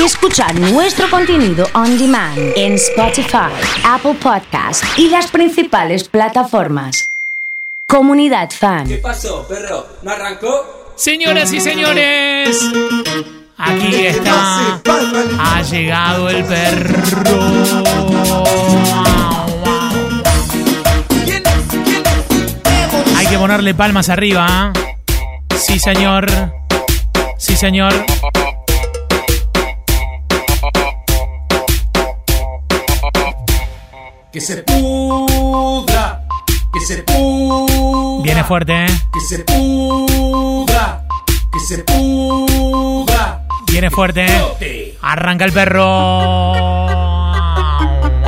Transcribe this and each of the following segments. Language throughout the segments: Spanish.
y escuchar nuestro contenido on demand en Spotify, Apple Podcast y las principales plataformas. Comunidad Fan. ¿Qué pasó, perro? ¿No arrancó? Señoras y señores, aquí está. Ha llegado el perro. Hay que ponerle palmas arriba. ¿eh? Sí, señor. Sí, señor. Que se pudra. Que se pudra. Viene fuerte, ¿eh? Que se pudra. Que se pudra. Viene fuerte, ¿eh? Arranca el perro.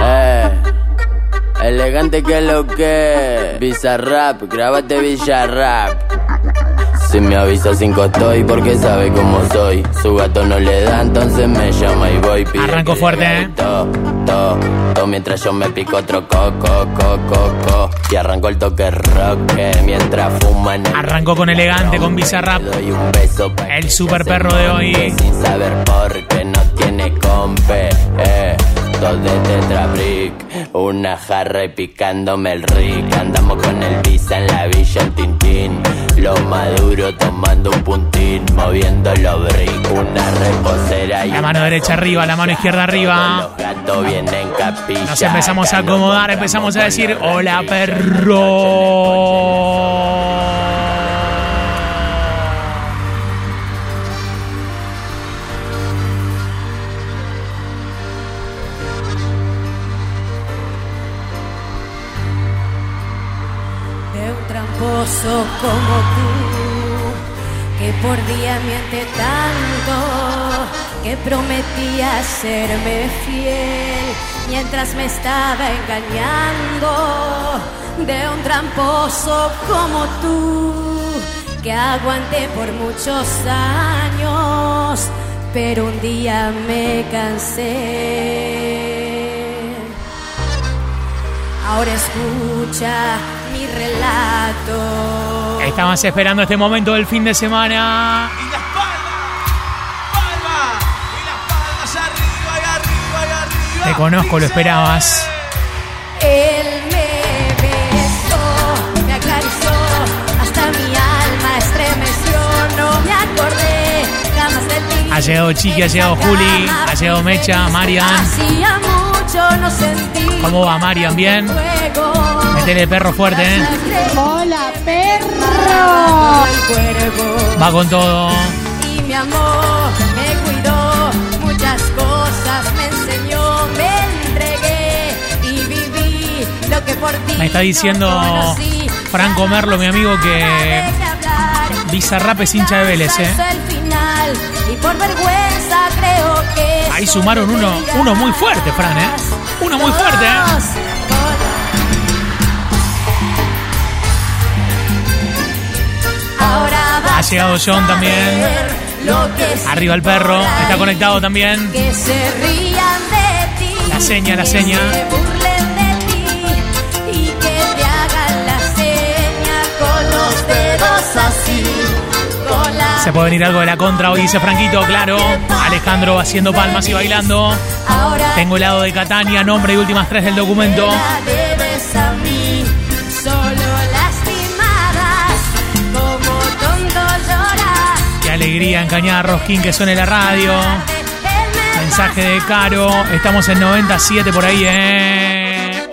Eh, elegante que lo que. Bizarrap, grábate Villarrap. Si me avisa cinco estoy porque sabe cómo soy. Su gato no le da, entonces me llama y voy. Pide Arranco fuerte, ¿eh? To, to, to, mientras yo me pico otro coco, coco, co. Y arranco el toque rock mientras fuman. el Arrancó con elegante, con Bizarrap. Doy un beso El super perro de hoy. Sin saber por qué no tiene compe. Eh. Dos de tetrabrick, una jarra y picándome el rick. Andamos con el visa en la villa, el tintín. Lo maduro tomando un puntín, moviendo los brick. Una reposera y La mano derecha arriba, la mano izquierda arriba. Los gatos vienen capilla. Nos empezamos a acomodar, empezamos a decir, hola perro. Tramposo como tú, que por día miente tanto, que prometía serme fiel mientras me estaba engañando, de un tramposo como tú, que aguanté por muchos años, pero un día me cansé. Ahora escucha mi relato. Estabas esperando este momento del fin de semana. Y las palmas, palmas, y las palmas arriba y arriba y arriba. Te conozco, lo esperabas. Él me besó, me acarició, hasta mi alma estremeció. No me acordé jamás de ti. Ha llegado Chiqui, ha llegado Juli, ha llegado Mecha, Marian. Hacía mucho no sentí. ¿Cómo va, Marian? ¿Bien? Fuego. Métele perro fuerte, ¿eh? Hola, perro. Va con todo. y me amó, me cuidó, muchas cosas me enseñó, me entregué y viví lo que por ti. Me está diciendo no conocí. Franco Merlo, mi amigo, que. Bizarrap es hincha de Vélez, ¿eh? Y por vergüenza creo que Ahí sumaron uno, uno muy fuerte, Fran, ¿eh? Uno muy fuerte, ¿eh? Llegado John también. Arriba el perro, está conectado también. La seña, la seña. se puede venir algo de la contra hoy, dice Franquito, claro. Alejandro haciendo palmas y bailando. Tengo helado de Catania, nombre y últimas tres del documento. Alegría en Cañada Rosquín que suene la radio. Mensaje de Caro. Estamos en 97 por ahí, ¿eh?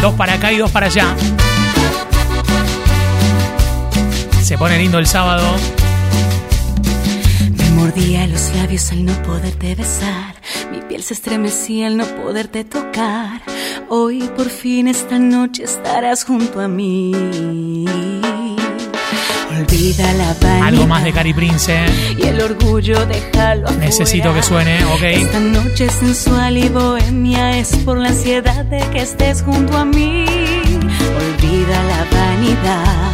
Dos para acá y dos para allá. Se pone lindo el sábado. Me mordía los labios al no poderte besar. Mi piel se estremecía al no poderte tocar. Hoy por fin esta noche estarás junto a mí. Olvida la vanidad Algo más de Cari Prince. ¿eh? y el orgullo déjalo afuera. Necesito que suene, ok. Esta noche sensual y bohemia es por la ansiedad de que estés junto a mí. Olvida la vanidad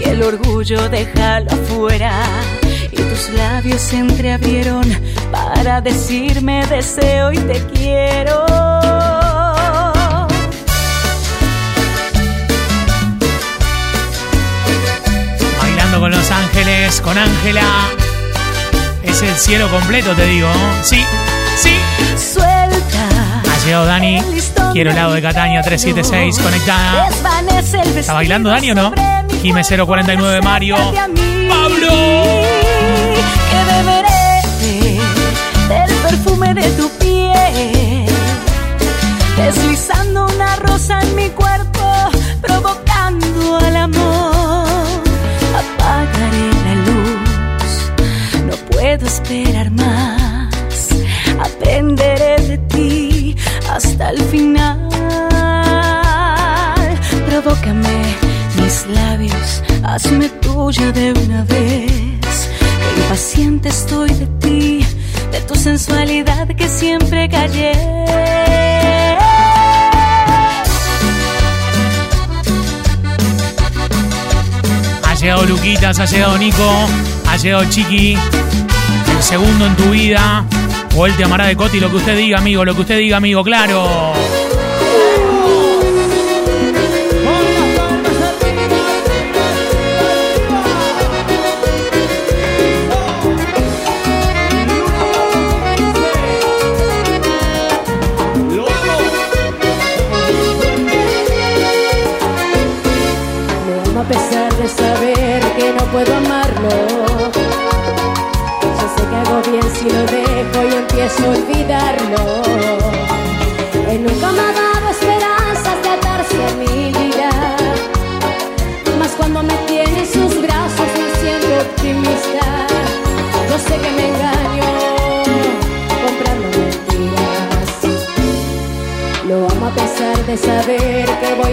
y el orgullo déjalo afuera. Y tus labios se entreabrieron para decirme deseo y te quiero. Con Ángela. Es el cielo completo, te digo. Sí, sí. Suelta. Ha llegado Dani. Quiero helado de Cataña 376 conectada. ¿Está bailando Dani o no? Quime 049 Mario. Pablo. Que beberé del perfume de tu piel. Deslizando una rosa en mi cuerpo, esperar más. Aprenderé de ti hasta el final. Provócame mis labios, hazme tuya de una vez. Que impaciente estoy de ti, de tu sensualidad que siempre callé. Ha llegado Luquitas, Nico, ha Chiqui. Segundo en tu vida. O él te amará de Coti, lo que usted diga, amigo, lo que usted diga, amigo, claro.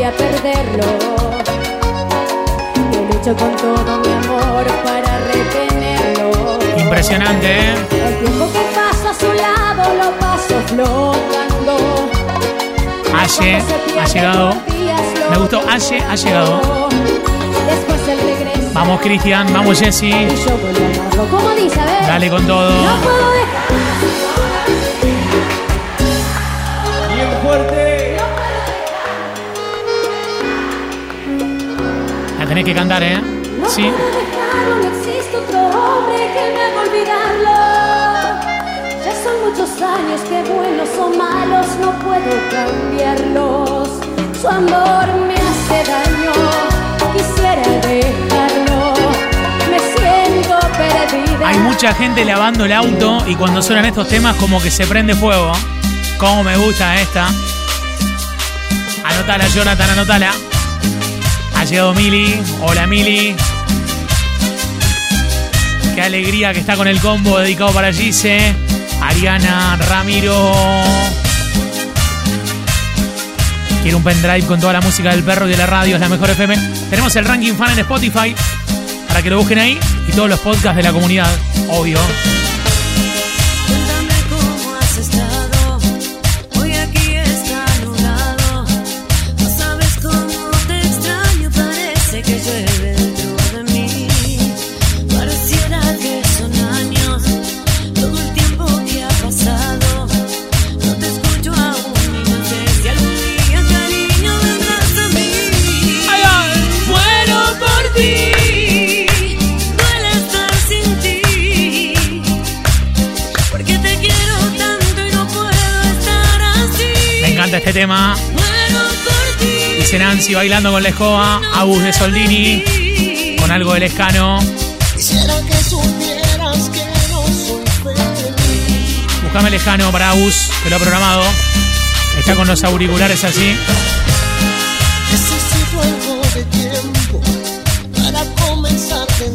A perderlo. Que lucho con todo mi amor para retenerlo. Impresionante, ¿eh? El tiempo que paso a su lado lo paso flotando. Aye, ha llegado. Me gustó, Aye ha llegado. Después el regreso. Vamos, Cristian, vamos, Jessy. Yo. Dale con todo. No puedo dejar. Que cantar, ¿eh? No Sí. puedo dejarlo, no existe otro hombre que me haga olvidarlo. Ya son muchos años que buenos o malos no puedo cambiarlos. Su amor me hace daño, quisiera dejarlo. Me siento perdida. Hay mucha gente lavando el auto y cuando suenan estos temas como que se prende fuego. Como me gusta esta. Anotala, Jonathan, anotala. Llegado Mili. Hola, Mili. Qué alegría que está con el combo dedicado para Gise. Ariana, Ramiro. Quiero un pendrive con toda la música del perro y de la radio, es la mejor FM. Tenemos el ranking fan en Spotify para que lo busquen ahí y todos los podcasts de la comunidad, obvio. Bailando con la escoba. Agus de Soldini con algo del escano. Buscame el escano para Agus, que lo ha programado. Está con los auriculares así.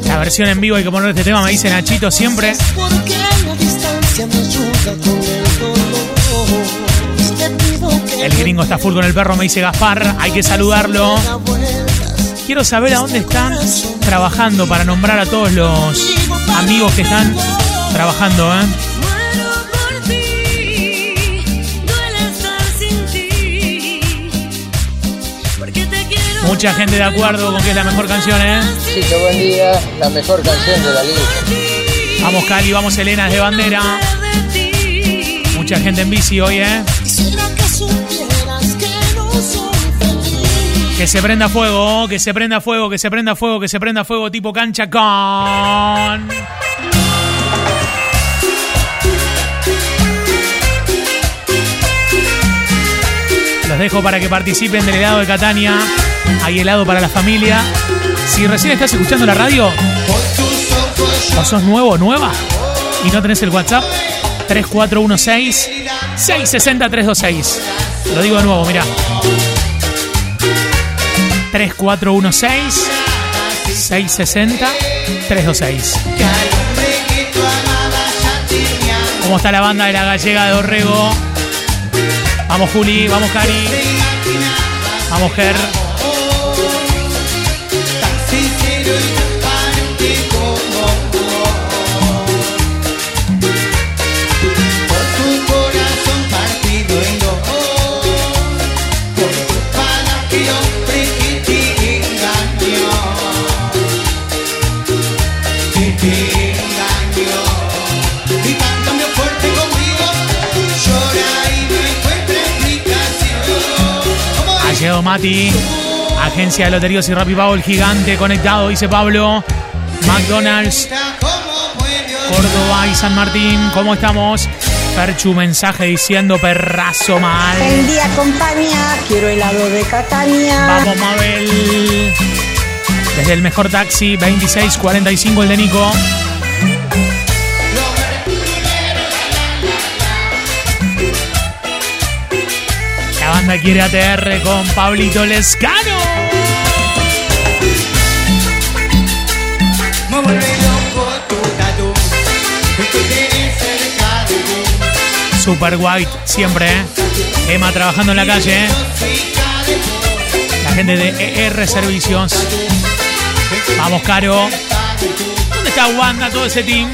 La versión en vivo hay que poner este tema, me dice Nachito siempre. Porque la distancia me ayuda con el dolor. El gringo está full con el perro, me dice Gaspar. Hay que saludarlo. Quiero saber a dónde están trabajando para nombrar a todos los amigos que están trabajando, ¿eh? Mucha gente de acuerdo con que es la mejor canción, ¿eh? Chico, buen día. La mejor canción de la lista. Vamos Cali, vamos Elena de bandera. Mucha gente en bici hoy, ¿eh? Que se prenda fuego, que se prenda fuego, que se prenda fuego, que se prenda fuego tipo cancha con... Los dejo para que participen del helado de Catania. Hay helado para la familia. Si recién estás escuchando la radio, o sos nuevo nueva y no tenés el WhatsApp, 3416-660-326. Lo digo de nuevo, mira. 3416-660-326. ¿Cómo está la banda de la gallega de Orrego? Vamos Juli, vamos Cari, vamos Ger. ¿Cómo Ha llegado Mati, agencia de loterías y Rappi Pago, el gigante conectado, dice Pablo. McDonald's, ¿Cómo puede Córdoba y San Martín, ¿cómo estamos? Perchu, mensaje diciendo perrazo mal. Buen día, compañía. Quiero helado de Catania. Vamos, Mabel. Desde el mejor taxi, 2645 el de Nico. Banda quiere ATR con Pablito Lescano. Me vuelve loco tu tatu Que te tienes cerca de mí Super White, siempre, ¿eh? Emma trabajando en la calle, ¿eh? La gente de ER Servicios. Vamos, Caro. ¿Dónde está Wanda, todo ese team?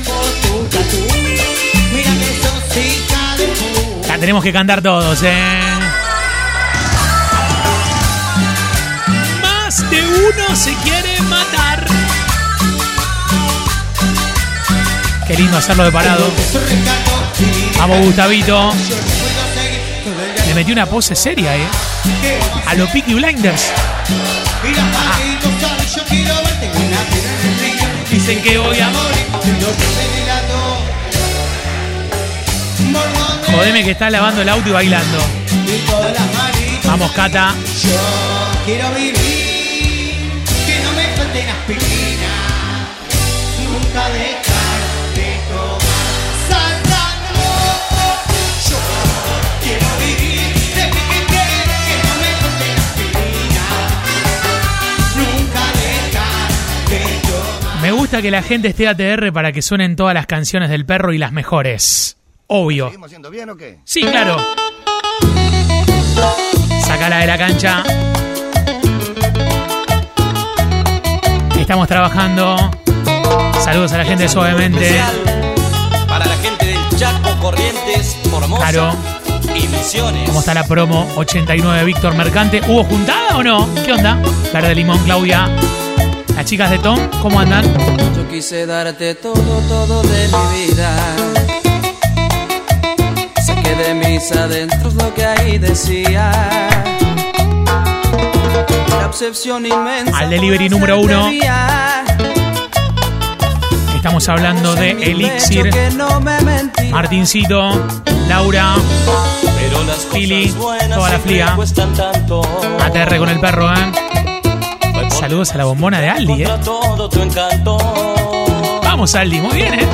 La tenemos que cantar todos, ¿eh? Uno se quiere matar. Qué lindo hacerlo de parado. Vamos, Gustavito. Le metió una pose seria, ¿eh? A los Peaky Blinders. Río Dicen que voy a morir. Jodeme que está lavando el auto y bailando. Vamos, Cata. Yo quiero vivir gusta que la gente esté ATR para que suenen todas las canciones del perro y las mejores. Obvio. ¿Seguimos haciendo bien o qué? Sí, claro. Sácala de la cancha. Estamos trabajando. Saludos a la gente de suavemente. Para la gente del Chaco, Corrientes, Formosa Claro. y Misiones. ¿Cómo está la promo 89 Víctor Mercante? ¿Hubo juntada o no? ¿Qué onda? Verde Limón, Claudia. Las chicas de Tom, ¿cómo andan? Yo quise darte todo, todo de mi vida. Saqué de mis adentros lo que ahí decía. La obsesión inmensa. Al delivery número uno. Estamos hablando de Elixir. Martincito, Laura, Pero las Pili, toda la tanto. ATR con el perro, ¿eh? Saludos a la bombona de Aldi, ¿eh? Vamos, Aldi, muy bien, ¿eh?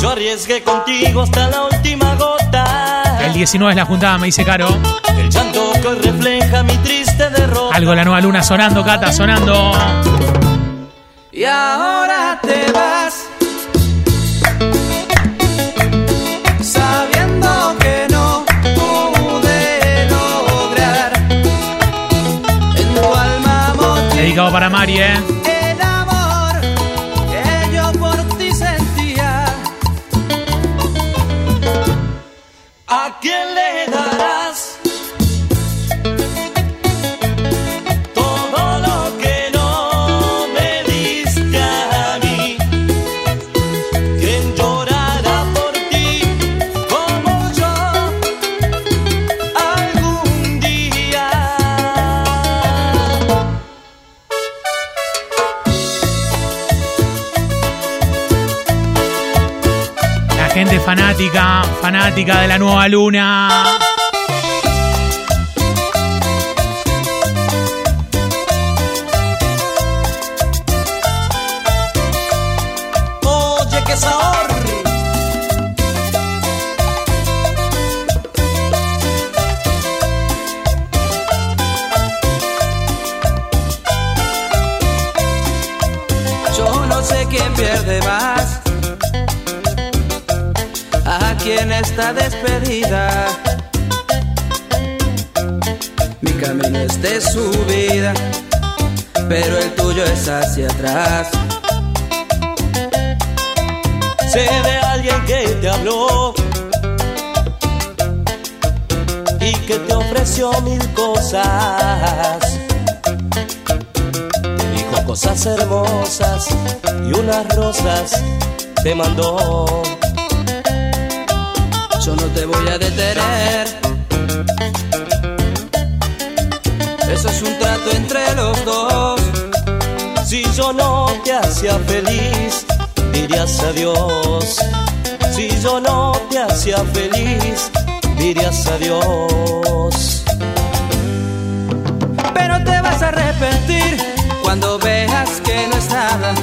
Yo arriesgué contigo hasta la última gota. El 19 es la juntada, me dice Caro. El llanto que refleja mi triste derrota. Algo la nueva luna sonando, Cata, sonando. Y ahora te vas. Dedicado para Mari, ¿eh? Fanática, fanática de la nueva luna. Está despedida. Mi camino es de subida, pero el tuyo es hacia atrás. Sé de alguien que te habló y que te ofreció mil cosas. Te dijo cosas hermosas y unas rosas te mandó. Yo no te voy a detener. Eso es un trato entre los dos. Si yo no te hacía feliz, dirías adiós. Si yo no te hacía feliz, dirías adiós. Pero te vas a arrepentir cuando veas que no es nada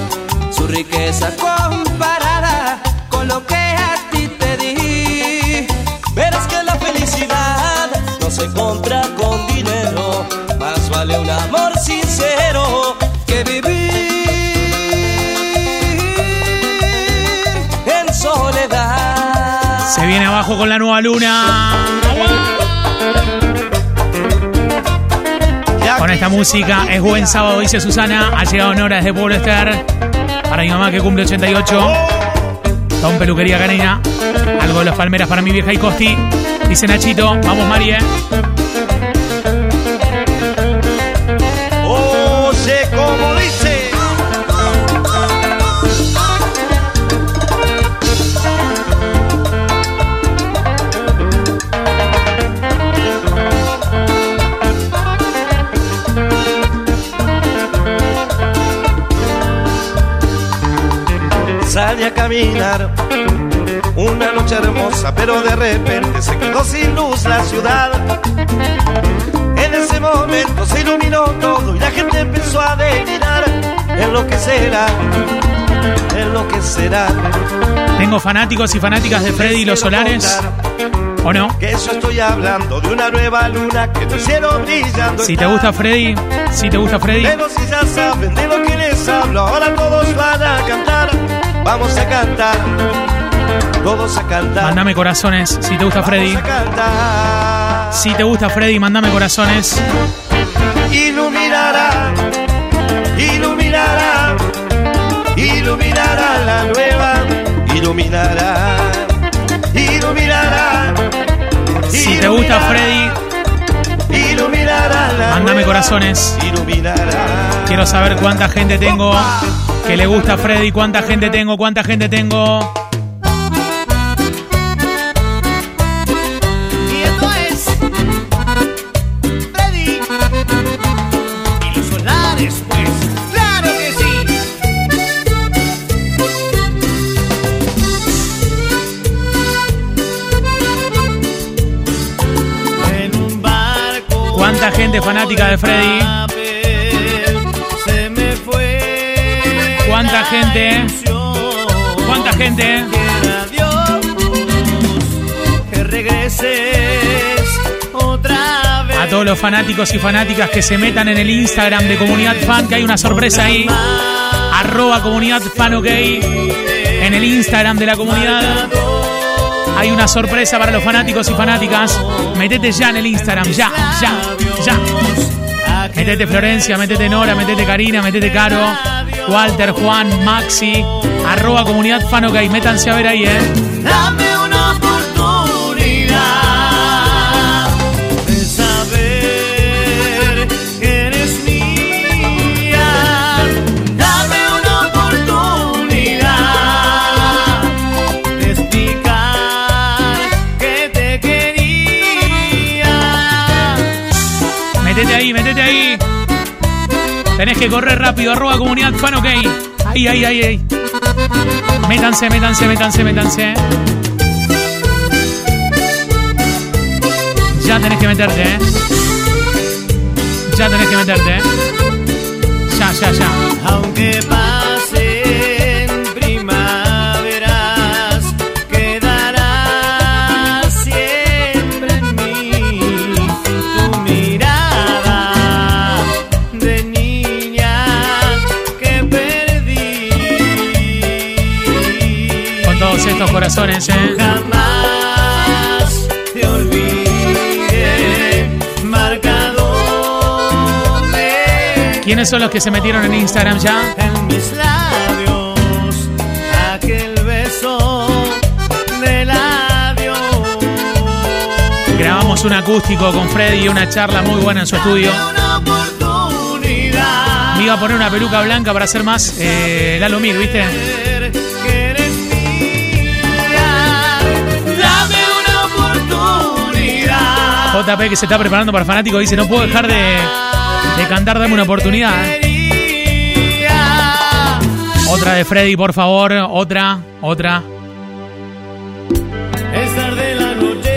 su riqueza comparada con lo que a Viene abajo con la nueva luna. Con esta música es buen sábado, dice Susana. Ha llegado en horas de Pueblo Ester. Para mi mamá que cumple 88. Don Peluquería Canina. Algo de las palmeras para mi vieja y Costi. Dice Nachito. Vamos, María. Caminar una noche hermosa, pero de repente se quedó sin luz la ciudad. En ese momento se iluminó todo y la gente empezó a delirar en lo que será, en lo que será. Tengo fanáticos y fanáticas de Freddy y los Solares. ¿O no? Que yo estoy hablando de una nueva luna que el cielo brillando. Si te gusta Freddy, si te gusta Freddy, Pero si ya saben de lo que les hablo, ahora todos van a cantar. Vamos a cantar, todos a cantar. mandame corazones. Si te gusta Freddy, Vamos a cantar. si te gusta Freddy, mandame corazones. Iluminará, iluminará, iluminará la nueva, iluminará, iluminará. Si te gusta Freddy, iluminará Mándame corazones. Quiero saber cuánta gente tengo que le gusta Freddy, cuánta gente tengo, cuánta gente tengo. ¿Cuánta gente fanática de Freddy? ¿Cuánta gente? ¿Cuánta gente? A todos los fanáticos y fanáticas que se metan en el Instagram de Comunidad Fan, que hay una sorpresa ahí. Arroba Comunidad Fan OK. En el Instagram de la comunidad. Hay una sorpresa para los fanáticos y fanáticas. Metete ya en el Instagram, ya, ya, ya. Metete Florencia, metete Nora, metete Karina, metete Caro, Walter, Juan, Maxi, arroba comunidad fan ok. Métanse a ver ahí, eh. que correr rápido. Arroba comunidad fan, ok. Ay, ay, ay, ay. Métanse, métanse, métanse, métanse. Ya tenés que meterte, ¿eh? Ya tenés que meterte, ¿eh? Ya, ya, ya. Aunque corazones, ¿eh? Jamás te olvidé, marcado me ¿Quiénes son los que se metieron en Instagram ya? en mis labios aquel beso del adiós. Grabamos un acústico con Freddy y una charla muy buena en su estudio. Me iba a poner una peluca blanca para hacer más eh, Lalo Mir, ¿viste? JP que se está preparando para fanático dice, no puedo dejar de, de cantar, dame una oportunidad. ¿eh? Otra de Freddy, por favor. Otra, otra. Es tarde la noche,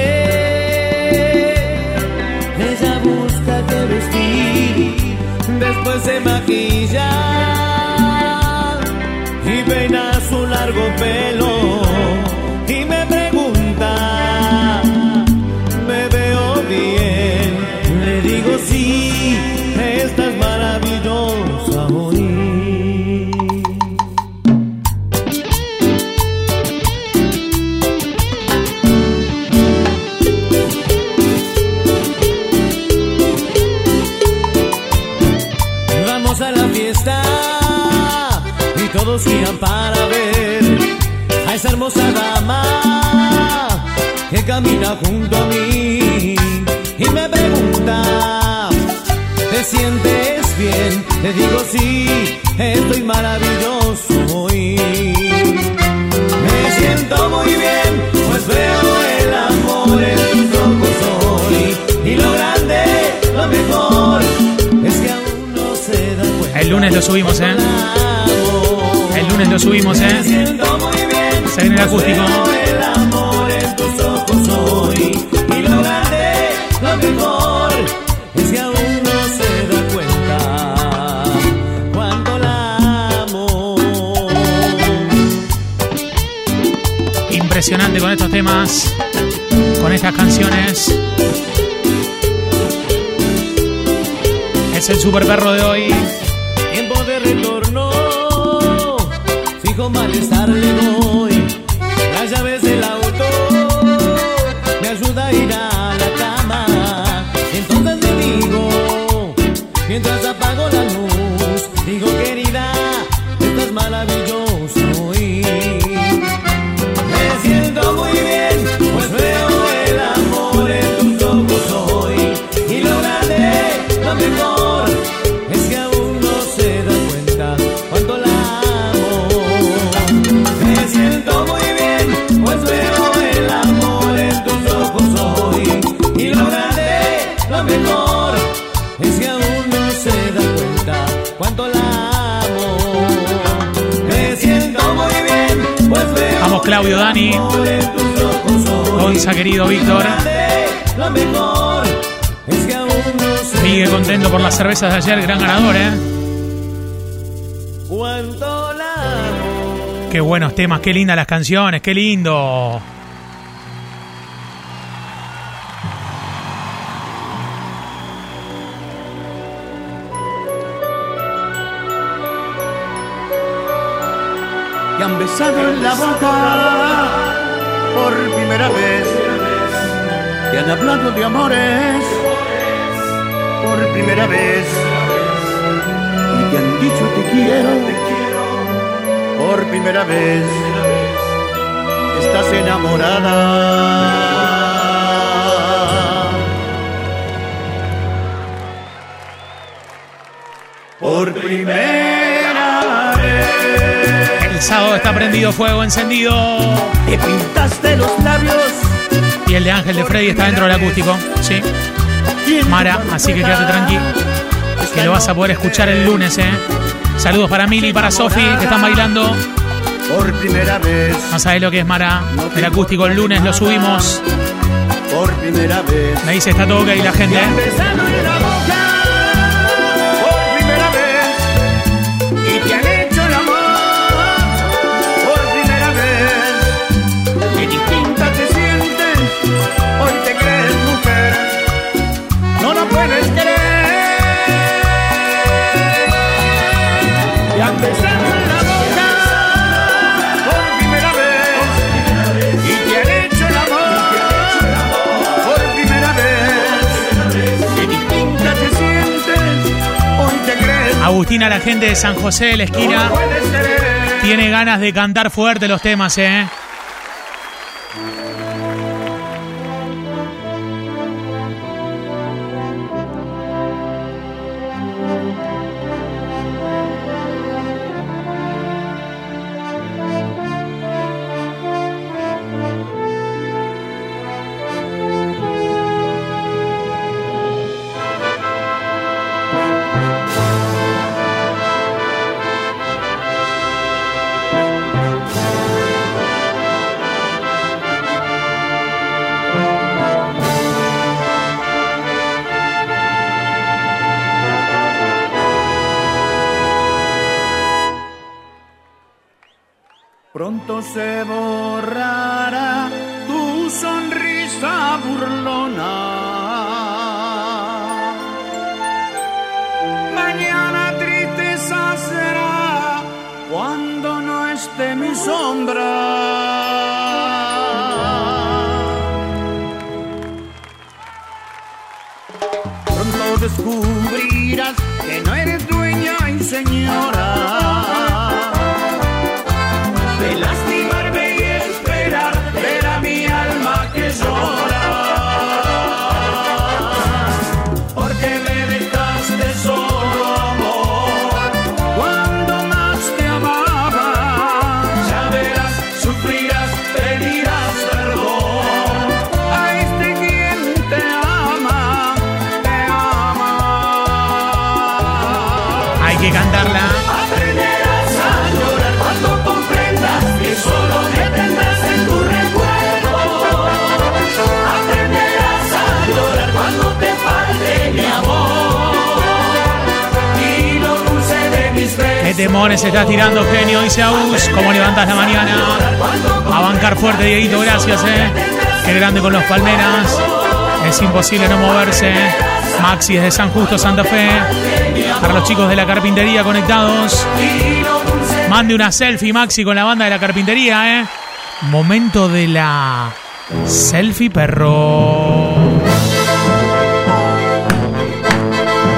ella busca vestir, después se maquilla y peina su largo pelo y me pregunta, ¿me veo bien? Le digo sí, estás maravillosa hoy. Vamos a la fiesta y todos giran para ver a esa hermosa dama que camina junto a mí sientes bien? Le digo sí, estoy maravilloso hoy. Me siento muy bien, pues veo el amor en tus ojos hoy y lo grande, lo mejor es que aún no se da cuenta. El lunes lo subimos, ¿eh? El lunes lo subimos, Me ¿eh? siento muy bien, Se viene el acústico. Impresionante con estos temas, con estas canciones. Es el super perro de hoy. Tiempo de retorno, fijo malestar Claudio, Dani. Gonza, querido Víctor. Miguel contento por las cervezas de ayer, gran ganador, ¿eh? Qué buenos temas, qué lindas las canciones, qué lindo. Besado en la boca por primera vez. Y han hablado de amores por primera vez. Y te han dicho te quiero por primera vez. Estás enamorada. Por primera vez El sábado está prendido fuego, encendido. te pintaste los labios Y el de Ángel de Freddy está dentro del acústico. Sí. Mara, así que quédate tranquilo. Que lo vas a poder escuchar el lunes, ¿eh? Saludos para Mili y para Sofi, que están bailando. por primera vez No sabes lo que es Mara. El acústico el lunes lo subimos. por primera vez. Me dice está todo ok la gente. Crees Agustina, la gente de San José de la esquina, tiene ganas de cantar fuerte los temas, ¿eh? Pronto descubrirás que no eres dueña y señora ¿Qué besos. temones estás tirando, genio? Dice Agus. ¿Cómo levantas la mañana? A bancar fuerte, Dieguito, gracias, ¿eh? Qué grande con los palmeras. Es imposible no moverse. Maxi es de San Justo, Santa Fe. Para los chicos de la carpintería conectados. Mande una selfie, Maxi, con la banda de la carpintería, ¿eh? Momento de la selfie, perro.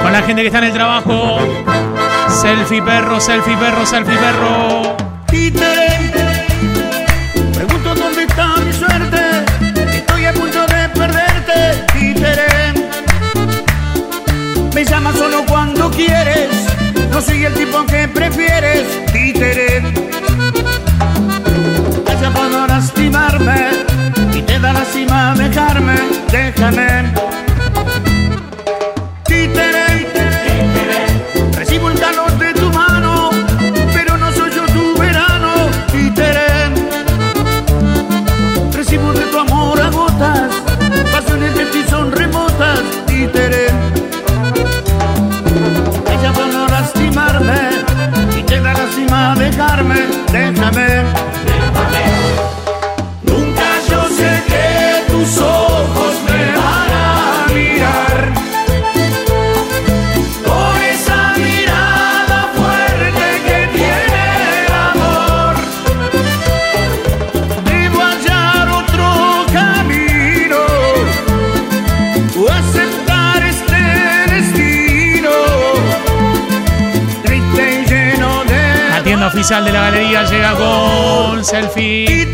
Con la gente que está en el trabajo. Selfie, perro, selfie, perro, selfie, perro. Títere, pregunto dónde está mi suerte. Estoy a punto de perderte, títere. Me llamas solo cuando quieres. No soy el tipo que prefieres, títere. Calla para lastimarme oficial de la galería llega con selfie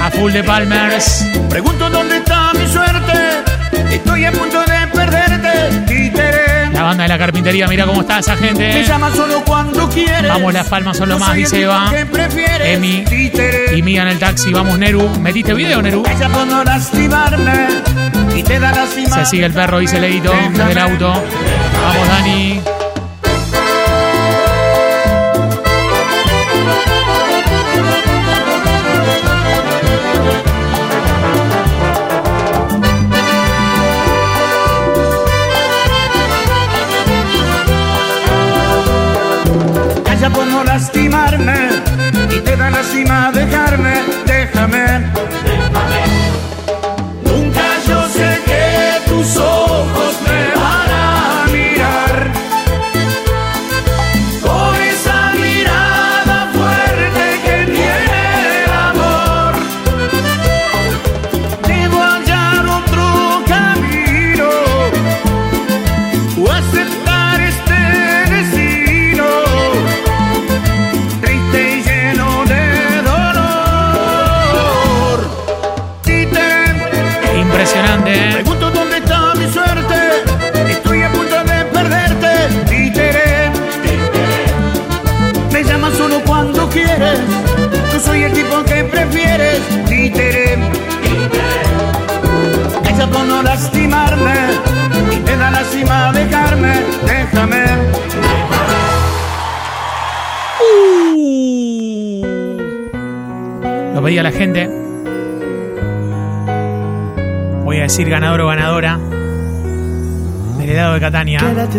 a full de Palmers. Pregunto dónde está mi suerte, estoy a punto de perderte, títere. La banda de la carpintería, mira cómo está esa Me gente. llamas solo cuando quieres. Vamos, las palmas son lo más, dice Eva. Emi títere. y Mía en el taxi. Vamos, Neru. ¿Metiste video, Neru? Ella por no lastimarme y te da lástima. Se sigue el perro, dice Leito, desde el auto. Vamos, Dani. Te da lástima dejarme,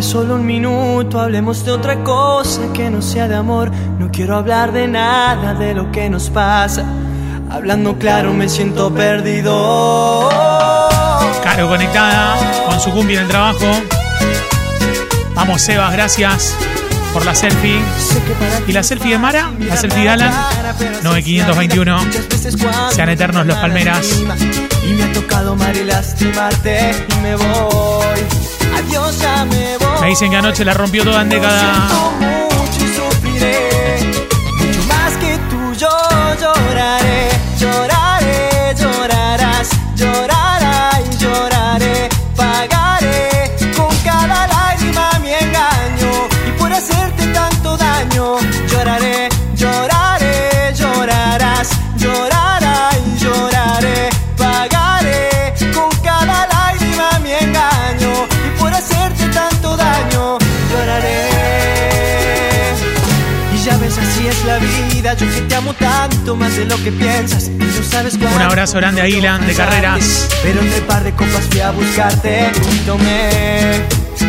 Solo un minuto, hablemos de otra cosa que no sea de amor. No quiero hablar de nada de lo que nos pasa. Hablando claro, me siento perdido. Caro conectada con su cumbia en el trabajo. Vamos, Sebas, gracias por la selfie. ¿Y la selfie de Mara? ¿La selfie de Alan? 9521. Sean eternos los palmeras. Y me ha tocado mal y lastimarte y me voy. Me dicen que anoche la rompió toda en década. mucho y sufriré. Mucho más que tú yo lloraré, lloraré, es la vida. Yo que te amo tanto, más de lo que piensas. Y no sabes cuánto Un abrazo grande a Ilan de carreras. Pero entre par de copas fui a buscarte. Y tomé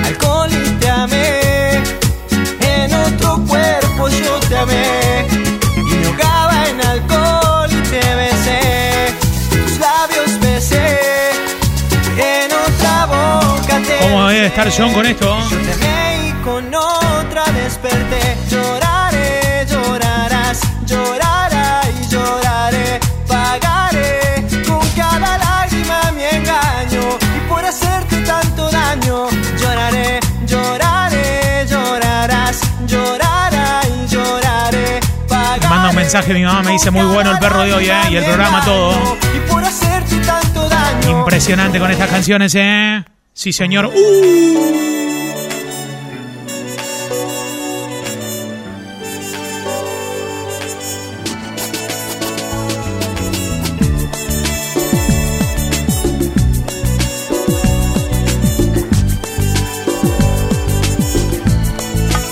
alcohol y te amé. En otro cuerpo yo te amé. Y me ahogaba en alcohol y te besé. Tus labios besé. En otra boca te ¿Cómo debe estar John con esto? Yo te amé y con otra desperté. Lloraré, mensaje mi mamá, me dice muy bueno el perro de hoy, ¿eh? Y el programa todo. Impresionante con estas canciones, ¿eh? Sí, señor. ¡Uh!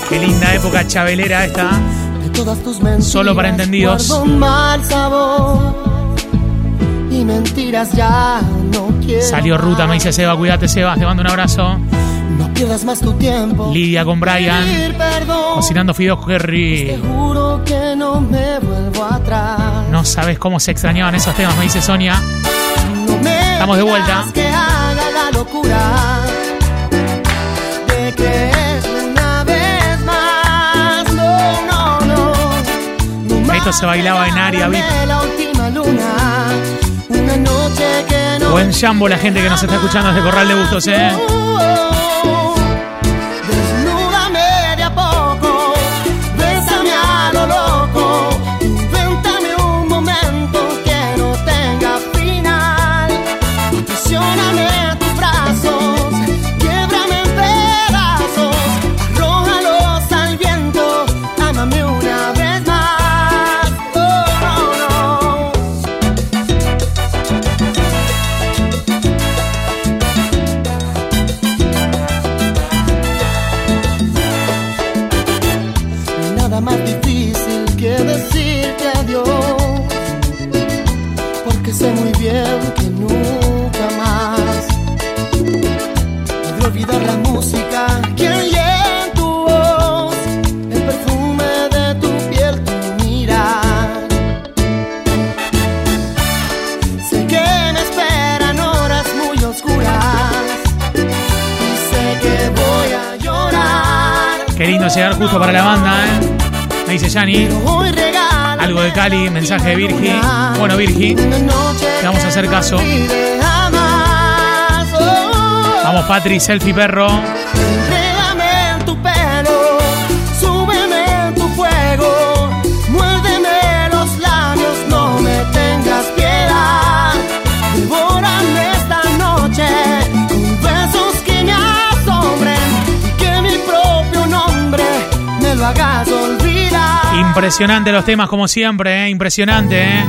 Qué linda época chabelera esta. Todas tus mentiras. Solo para entendidos. guardo un mal sabor y mentiras ya no quiero. Salió ruta, me dice Seba, cuídate Sebas, te mando un abrazo. No pierdas más tu tiempo. Lidia con Brian, cocinando fideos Te Kerry. juro que no me vuelvo atrás. No sabes cómo se extrañaban esos temas, me dice Sonia. No me Estamos de vuelta. digas que haga la locura Esto se bailaba en área VIP. Buen jambo la gente que nos está escuchando desde Corral de Bustos, ¿eh? Llegar justo para la banda, ¿eh? Ahí dice Yani. Algo de Cali, mensaje de Virgi. Bueno, Virgi, vamos a hacer caso. Vamos, Patri, selfie perro. Lo hagas olvidar. Impresionante los temas, como siempre, ¿eh? Impresionante, ¿eh?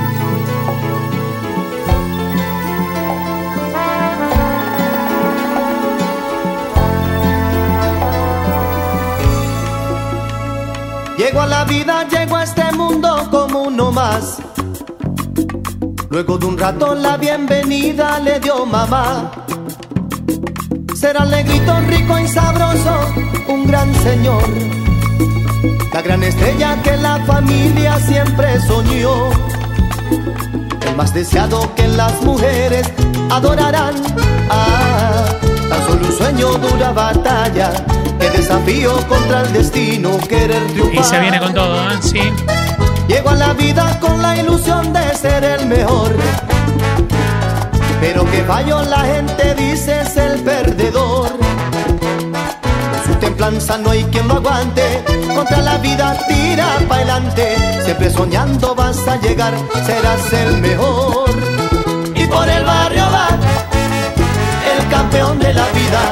Llego a la vida, llego a este mundo como uno más. Luego de un rato la bienvenida le dio mamá. Será negrito, rico y sabroso, un gran señor. La gran estrella que la familia siempre soñó. El más deseado que las mujeres adorarán. Ah, tan solo un sueño, dura batalla. Que desafío contra el destino, querer triunfar. Y se viene con todo, ¿eh? Sí. Llego a la vida con la ilusión de ser el mejor. Pero que fallo la gente dice es el perdedor. Templanza no hay quien lo aguante. Contra la vida tira para adelante. Siempre soñando vas a llegar, serás el mejor. Y por el barrio va el campeón de la vida.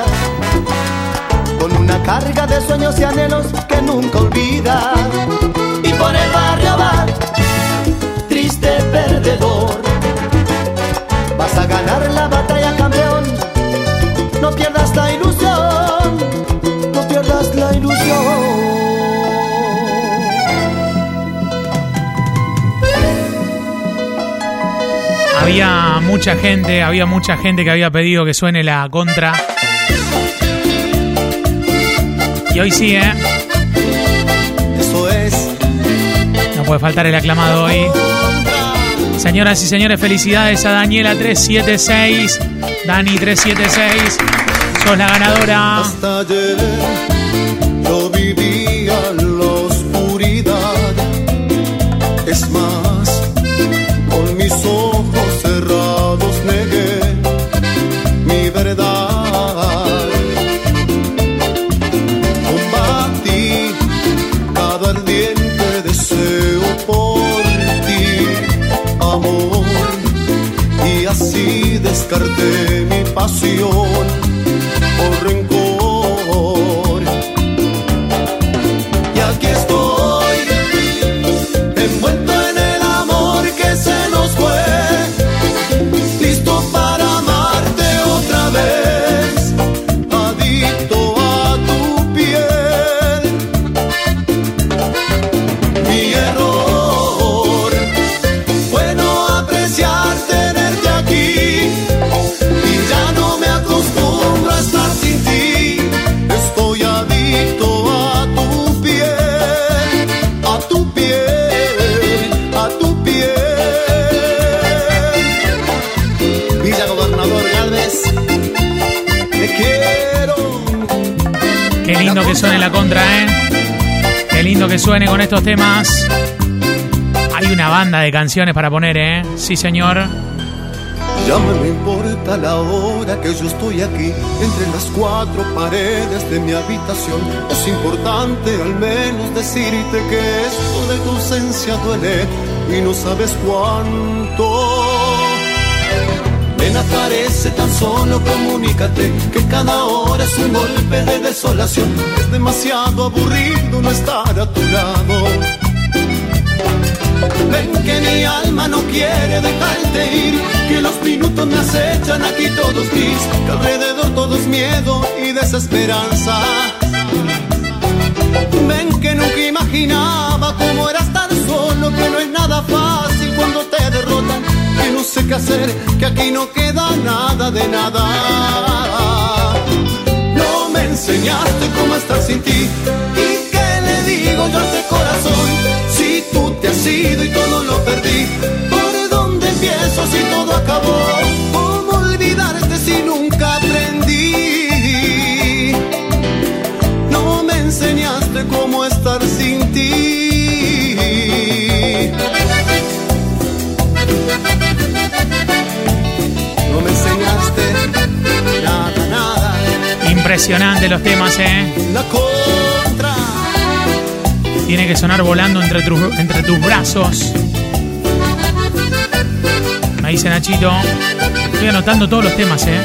Con una carga de sueños y anhelos que nunca olvida. Había mucha gente, había mucha gente que había pedido que suene la contra. Y hoy sí, ¿eh? Eso es. No puede faltar el aclamado hoy. Señoras y señores, felicidades a Daniela376. Dani376. Sos la ganadora. Suene con estos temas. Hay una banda de canciones para poner, ¿eh? Sí, señor. Ya no me importa la hora que yo estoy aquí, entre las cuatro paredes de mi habitación. Es importante al menos decirte que esto de tu ausencia duele y no sabes cuánto. Ven, aparece tan solo, comunícate que cada hora es un golpe de desolación. Es demasiado aburrido no estar a tu lado. Ven que mi alma no quiere dejarte ir, que los minutos me acechan aquí todos gris, que alrededor todo es miedo y desesperanza. Ven que nunca imaginaba cómo era estar solo, que no es nada fácil cuando te derrotan, que no sé qué hacer, que aquí no queda nada de nada. No me enseñaste cómo estar sin ti, y qué le digo yo a este corazón, si tú te has ido y todo lo perdí, ¿por dónde empiezo si todo acabó? Impresionante los temas, ¿eh? La contra. Tiene que sonar volando entre, tu- entre tus brazos. Me dice Nachito. Estoy anotando todos los temas, ¿eh?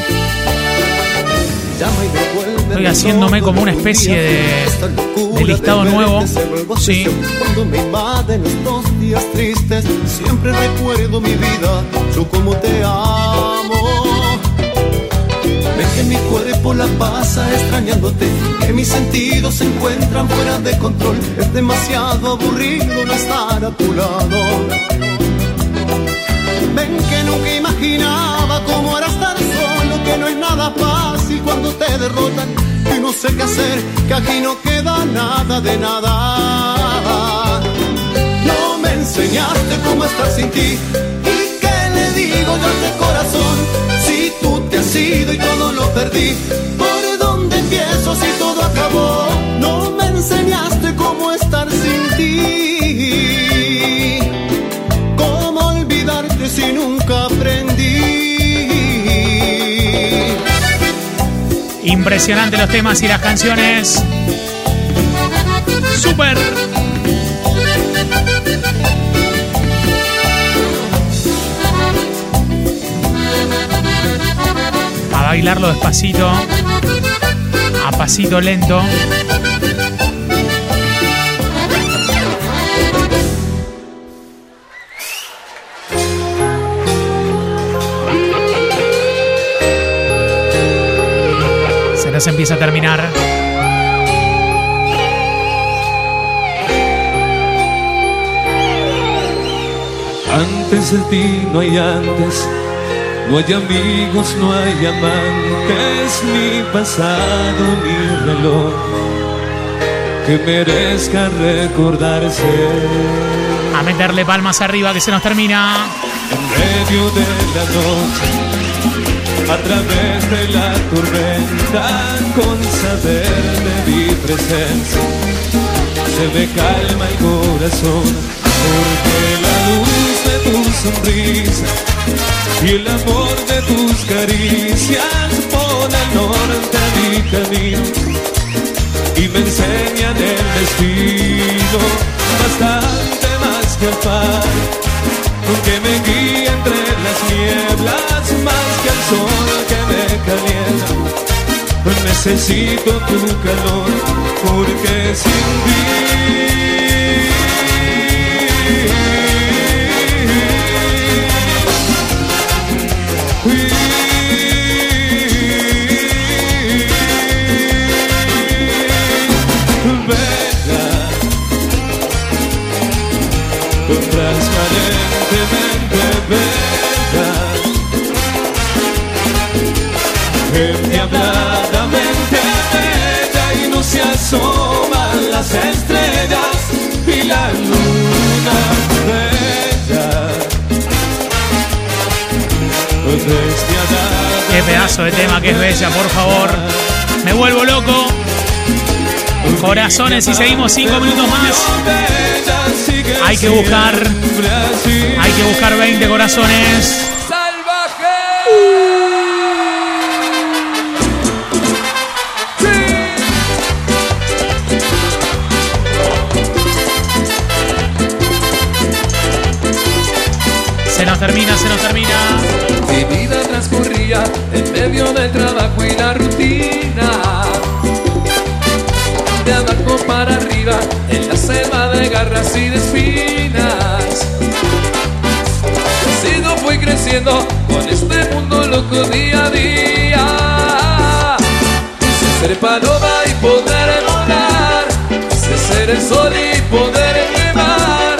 Estoy haciéndome como una especie de, de listado nuevo. Sí. Cuando me invaden estos días tristes, siempre recuerdo mi vida, yo como te amo. Que mi cuerpo la pasa extrañándote, que mis sentidos se encuentran fuera de control. Es demasiado aburrido no estar a tu lado. Ven que nunca imaginaba cómo era estar solo, que no es nada fácil cuando te derrotan. Y no sé qué hacer, que aquí no queda nada de nada. No me enseñaste cómo estar sin ti. ¿Y qué le digo yo a este corazón? Y todo lo perdí. ¿Por dónde empiezo si todo acabó? No me enseñaste cómo estar sin ti. ¿Cómo olvidarte si nunca aprendí? Impresionante los temas y las canciones. Super. Bailarlo despacito. A pasito lento. Se nos empieza a terminar. Antes de ti no hay antes, no hay amigos, no hay amantes, ni pasado ni reloj que merezca recordarse. A meterle palmas arriba que se nos termina. En medio de la noche, a través de la tormenta, con saber de mi presencia, se me calma el corazón, porque la luz de tu sonrisa y el amor de tus caricias ponen norte a mi camino. Y me enseñan el destino bastante más que el far que me guía entre las nieblas más que el sol que me calienta. Necesito tu calor porque sin ti transparentemente venga endiabladamente bella y no se asoman las estrellas y la luna bella Qué pedazo de tema que es bella, por favor. Me vuelvo loco. Corazones y seguimos cinco minutos más. Hay que buscar. Hay que buscar 20 corazones. Con este mundo loco día a día. Quise ser paloma y poder volar. Quise ser el sol y poder quemar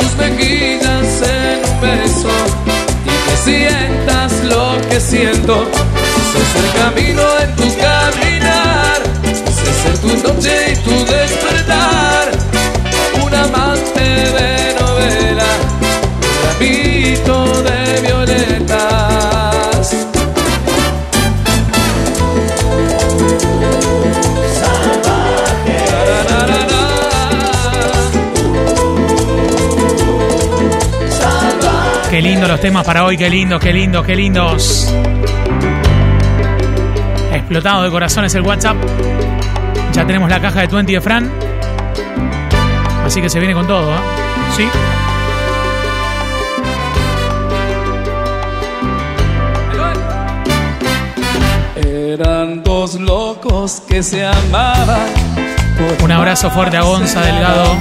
tus mejillas en un beso y que sientas lo que siento. Quise ser camino en tu caminar, quise ser tu noche y tu despertar. Un amante de novela, un ramito los temas para hoy, qué lindo, qué lindo, qué lindos. Explotado de corazones el WhatsApp. Ya tenemos la caja de 20 de Fran. Así que se viene con todo, ¿eh? Sí. Eran dos locos que se amaban. Un abrazo fuerte a Gonza Delgado.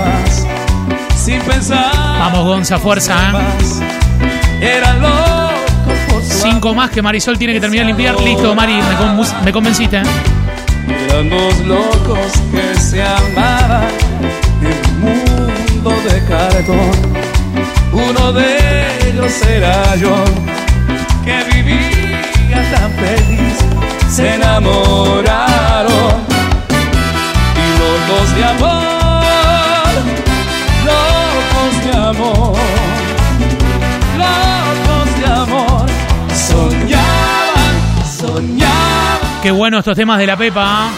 Sin pensar. Vamos, Gonza, fuerza, ¿eh? Eran locos por su Cinco más que Marisol tiene que terminar de limpiar. Listo, Mari, me, con- me convenciste. ¿eh? Eran dos locos que se amaban en un mundo de cartón. Uno de ellos era yo, que vivía tan feliz. Se enamoraron y locos de amor, estos temas de la Pepa.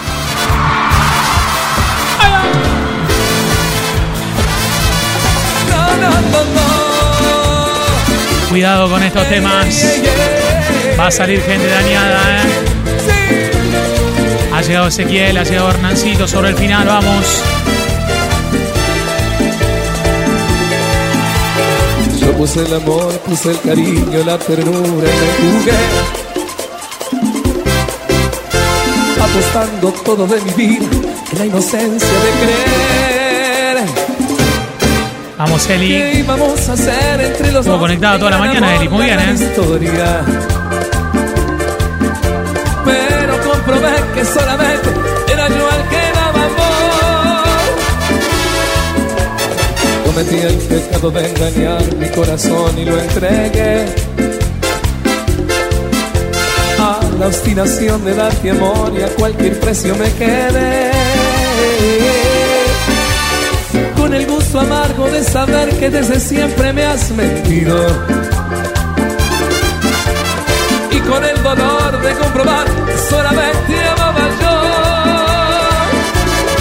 Cuidado con estos temas. Va a salir gente dañada, ¿eh? Ha llegado Ezequiel, ha llegado Hernancito sobre el final, vamos. Yo puse el amor, puse el cariño, la ternura y me jugué. Apostando todo de mi vida en la inocencia de creer. Vamos, Eli. ¿Qué íbamos a hacer entre los Estuvo conectado toda la mañana, Eli, muy bien, ¿eh? historia. Pero comprobé que solamente era yo el que daba amor. Cometí el pecado de engañar mi corazón y lo entregué la obstinación de darte amor y a cualquier precio me quedé. Con el gusto amargo de saber que desde siempre me has mentido. Y con el dolor de comprobar solamente amaba yo.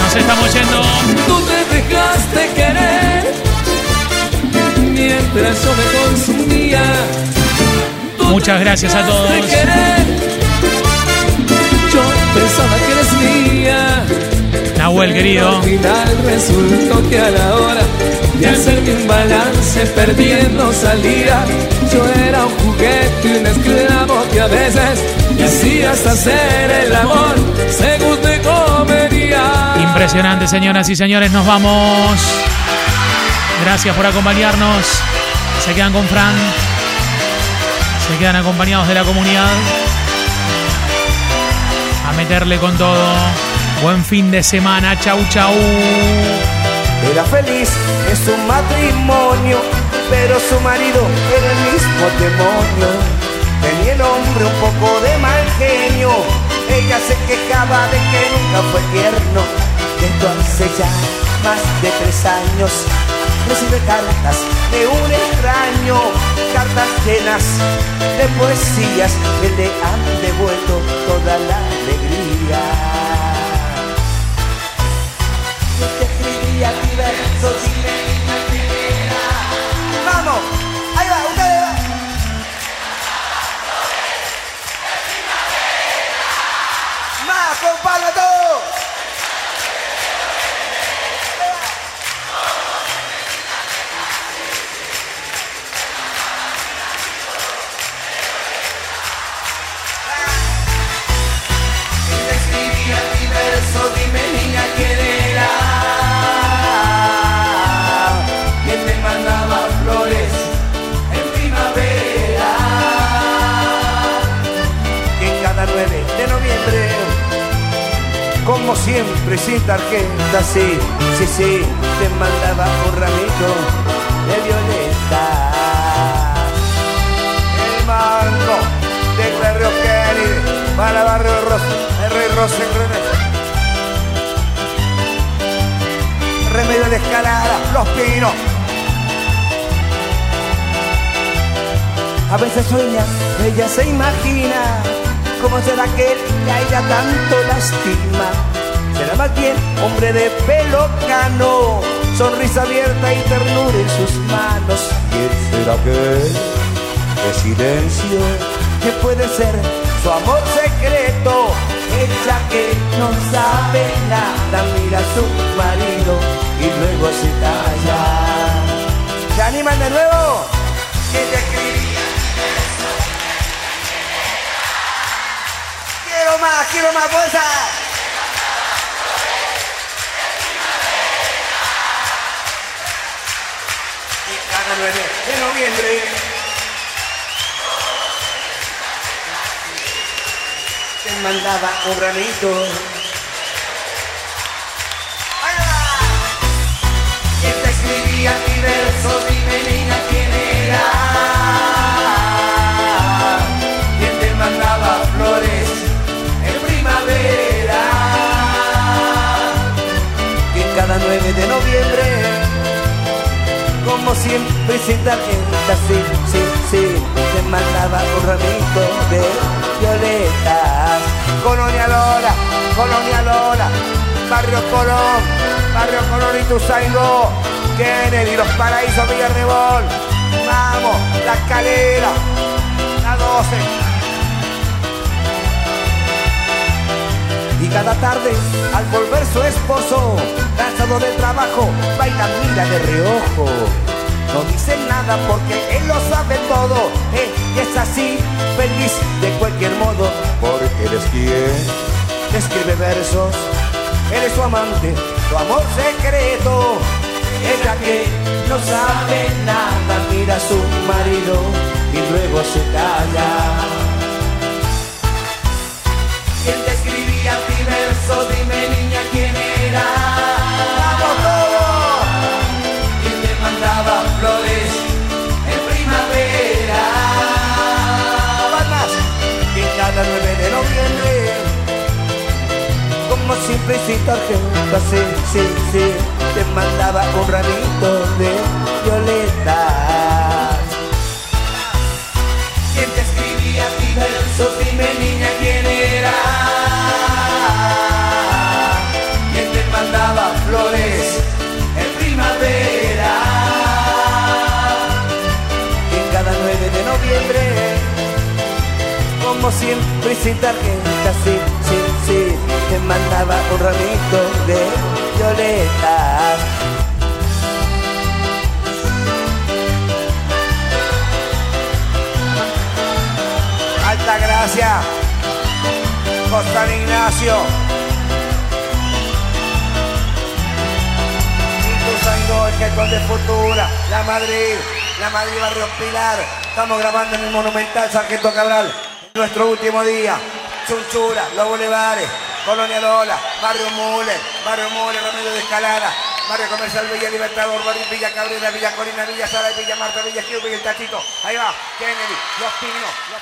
Nos estamos yendo. Tú te dejaste querer mientras yo me consumía. Muchas gracias a todos. Pensaba que eres mía. Nahuel, querido. Al final resultó que a la hora de hacerme un balance perdiendo salida, yo era un juguete, un esclavo que a veces me hacías hacer el amor según te convenía. Impresionante, señoras y señores. Nos vamos. Gracias por acompañarnos. Se quedan con Fran. Se quedan acompañados de la comunidad. Meterle con todo. Buen fin de semana. Chau, chau. Era feliz en su matrimonio, pero su marido era el mismo demonio. Tenía el hombre un poco de mal genio, ella se quejaba de que nunca fue tierno. Esto hace ya más de tres años, recibe cartas de un extraño, cartas llenas de poesías que le han devuelto toda la alegría. Te escribía diversos y primera. ¡Vamos! ¡Ahí va! ¡Ustedes va! ¡Más, compadre, todo! Diversos, dime niña quién era. Quien me mandaba flores en primavera. Que cada 9 de noviembre, como siempre, sin tarjeta, sí, sí, sí, te mandaba un ramito de violeta. El mango del barrio Kennedy para barrio Rosa, el rey Rosa Remedio de escalada, los pinos. A veces sueña, ella se imagina cómo será aquel que a ella tanto lastima. Será más bien hombre de pelo cano, sonrisa abierta y ternura en sus manos. ¿Quién será aquel de silencio que puede ser su amor secreto? Ella que no sabe nada mira a su marido y luego se calla. ¿Se animan de nuevo? Ella escribía Quiero más, quiero más fuerza. Y cada 9 de noviembre te mandaba un ramito. Y te escribía mi verso, dime niña quién era. Quien te mandaba flores en primavera. Que cada 9 de noviembre, como siempre sin tarjeta, sí, sí, sí, te mandaba un ramito de violetas. Colonia Lola, Colonia Lola, Barrio Colón, Barrio Colón y Tuzaingó, Kennedy, Los Paraísos, Villarrebol, vamos, La Escalera, la 12. Cada tarde, al volver su esposo, cansado de trabajo, baila mira de reojo. No dice nada porque él lo sabe todo. Eh, es así, feliz de cualquier modo. Porque eres quien escribe versos. Eres su amante, tu amor secreto. Ella que no sabe nada, mira a su marido y luego se calla. Dime niña quién era. ¡Vamos todos! ¿Quién te mandaba flores en primavera? Más que cada 9 de noviembre. Como siempre y sin tarjeta, sí, sí, sí, te mandaba un ramito de violetas. ¿Quién te escribía mi verso? Dime niña mandaba flores en primavera? En cada 9 de noviembre, como siempre y sin tarjeta, sí, sí, te mandaba un ramito de violetas. Alta gracia, Costa Ignacio. Getón de Futura, La Madrid, La Madrid Barrio Pilar. Estamos grabando en el Monumental Sargento Cabral, nuestro último día. Chunchura, Los Boulevard, Colonia Lola, Barrio Mule, Barrio Mule, Remedio de Escalada, Barrio Comercial Villa Libertador, Barrio Villa Cabrera, Villa Corina, Villa Sala, Villa Marta, Villa Gil, Villa El Tachito. Ahí va, Kennedy, Los Pinos, Los